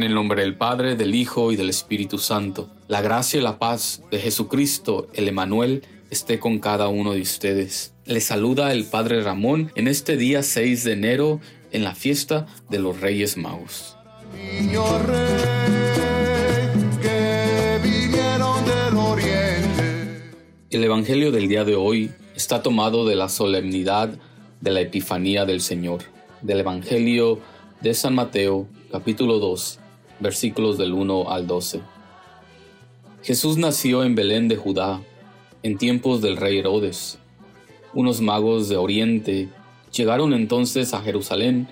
En el nombre del Padre, del Hijo y del Espíritu Santo, la gracia y la paz de Jesucristo, el Emanuel, esté con cada uno de ustedes. Les saluda el Padre Ramón en este día 6 de enero en la fiesta de los Reyes Magos. Niño rey, que vinieron del oriente. El Evangelio del día de hoy está tomado de la solemnidad de la Epifanía del Señor, del Evangelio de San Mateo, capítulo 2, versículos del 1 al 12. Jesús nació en Belén de Judá, en tiempos del rey Herodes. Unos magos de Oriente llegaron entonces a Jerusalén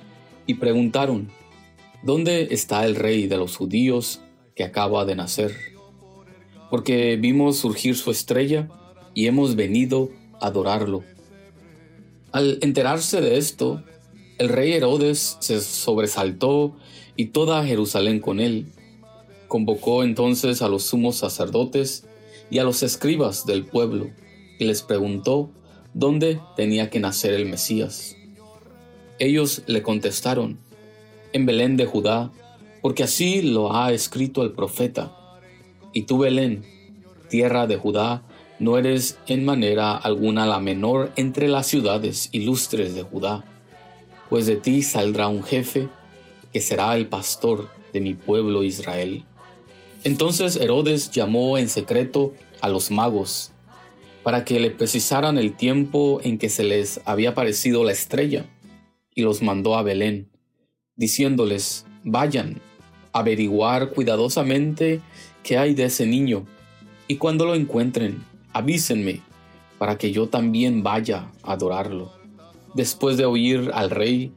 y preguntaron, ¿Dónde está el rey de los judíos que acaba de nacer? Porque vimos surgir su estrella y hemos venido a adorarlo. Al enterarse de esto, el rey Herodes se sobresaltó y toda Jerusalén con él. Convocó entonces a los sumos sacerdotes y a los escribas del pueblo y les preguntó dónde tenía que nacer el Mesías. Ellos le contestaron, en Belén de Judá, porque así lo ha escrito el profeta. Y tú, Belén, tierra de Judá, no eres en manera alguna la menor entre las ciudades ilustres de Judá, pues de ti saldrá un jefe que será el pastor de mi pueblo Israel. Entonces Herodes llamó en secreto a los magos para que le precisaran el tiempo en que se les había aparecido la estrella, y los mandó a Belén, diciéndoles, vayan, averiguar cuidadosamente qué hay de ese niño, y cuando lo encuentren, avísenme, para que yo también vaya a adorarlo. Después de oír al rey,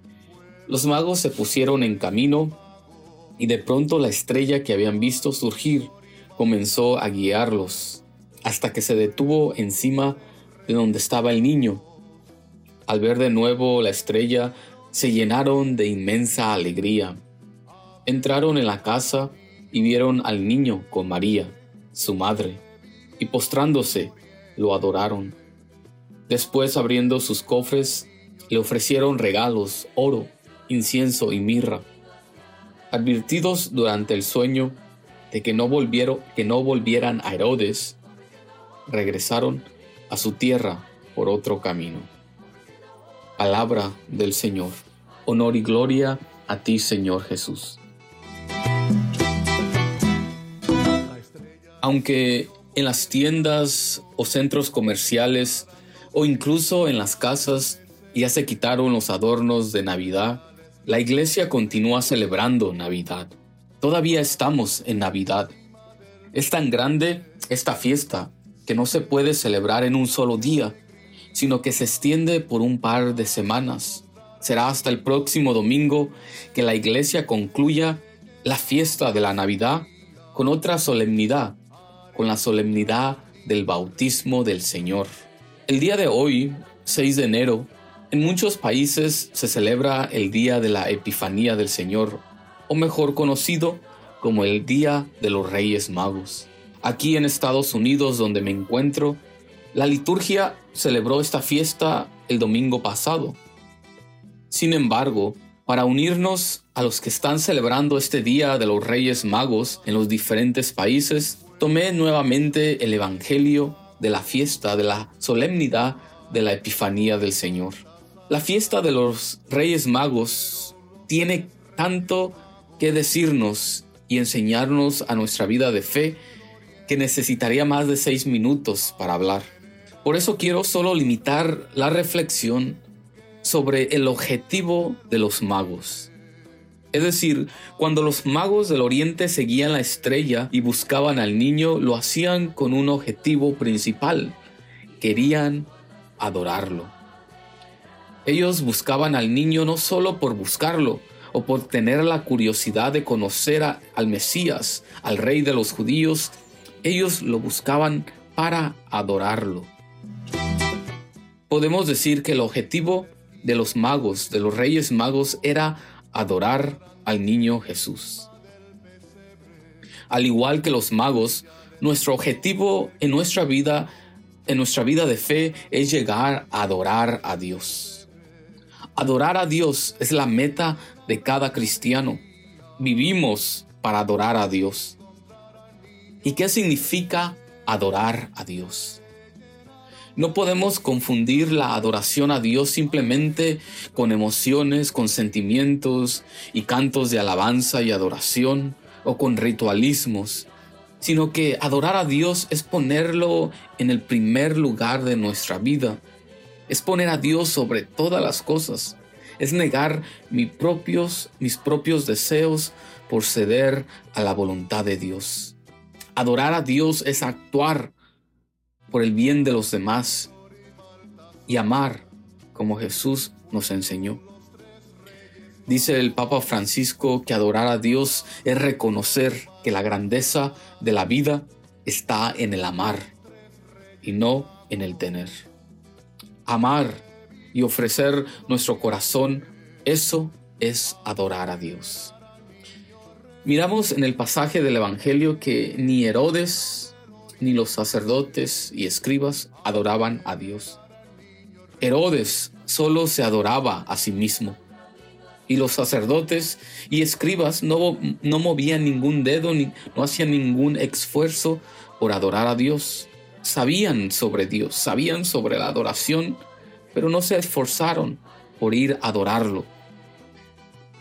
los magos se pusieron en camino y de pronto la estrella que habían visto surgir comenzó a guiarlos hasta que se detuvo encima de donde estaba el niño. Al ver de nuevo la estrella, se llenaron de inmensa alegría. Entraron en la casa y vieron al niño con María, su madre, y postrándose, lo adoraron. Después abriendo sus cofres, le ofrecieron regalos, oro, incienso y mirra. Advertidos durante el sueño de que no, volvieron, que no volvieran a Herodes, regresaron a su tierra por otro camino. Palabra del Señor. Honor y gloria a ti, Señor Jesús. Aunque en las tiendas o centros comerciales o incluso en las casas ya se quitaron los adornos de Navidad, la iglesia continúa celebrando Navidad. Todavía estamos en Navidad. Es tan grande esta fiesta que no se puede celebrar en un solo día, sino que se extiende por un par de semanas. Será hasta el próximo domingo que la iglesia concluya la fiesta de la Navidad con otra solemnidad, con la solemnidad del bautismo del Señor. El día de hoy, 6 de enero, en muchos países se celebra el Día de la Epifanía del Señor, o mejor conocido como el Día de los Reyes Magos. Aquí en Estados Unidos, donde me encuentro, la liturgia celebró esta fiesta el domingo pasado. Sin embargo, para unirnos a los que están celebrando este Día de los Reyes Magos en los diferentes países, tomé nuevamente el Evangelio de la fiesta, de la solemnidad de la Epifanía del Señor. La fiesta de los Reyes Magos tiene tanto que decirnos y enseñarnos a nuestra vida de fe que necesitaría más de seis minutos para hablar. Por eso quiero solo limitar la reflexión sobre el objetivo de los magos. Es decir, cuando los magos del oriente seguían la estrella y buscaban al niño, lo hacían con un objetivo principal. Querían adorarlo. Ellos buscaban al niño no solo por buscarlo o por tener la curiosidad de conocer al Mesías, al rey de los judíos, ellos lo buscaban para adorarlo. Podemos decir que el objetivo de los magos, de los reyes magos, era adorar al niño Jesús. Al igual que los magos, nuestro objetivo en nuestra vida, en nuestra vida de fe, es llegar a adorar a Dios. Adorar a Dios es la meta de cada cristiano. Vivimos para adorar a Dios. ¿Y qué significa adorar a Dios? No podemos confundir la adoración a Dios simplemente con emociones, con sentimientos y cantos de alabanza y adoración o con ritualismos, sino que adorar a Dios es ponerlo en el primer lugar de nuestra vida, es poner a Dios sobre todas las cosas, es negar mis propios, mis propios deseos por ceder a la voluntad de Dios. Adorar a Dios es actuar por el bien de los demás y amar como Jesús nos enseñó. Dice el Papa Francisco que adorar a Dios es reconocer que la grandeza de la vida está en el amar y no en el tener. Amar y ofrecer nuestro corazón, eso es adorar a Dios. Miramos en el pasaje del Evangelio que ni Herodes ni los sacerdotes y escribas adoraban a Dios. Herodes solo se adoraba a sí mismo. Y los sacerdotes y escribas no, no movían ningún dedo ni no hacían ningún esfuerzo por adorar a Dios. Sabían sobre Dios, sabían sobre la adoración, pero no se esforzaron por ir a adorarlo.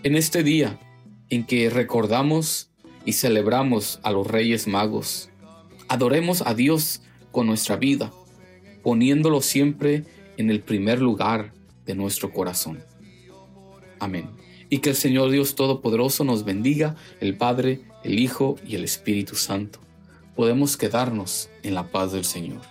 En este día en que recordamos y celebramos a los Reyes Magos, adoremos a Dios con nuestra vida, poniéndolo siempre en el primer lugar de nuestro corazón. Amén. Y que el Señor Dios Todopoderoso nos bendiga, el Padre, el Hijo y el Espíritu Santo. Podemos quedarnos en la paz del Señor.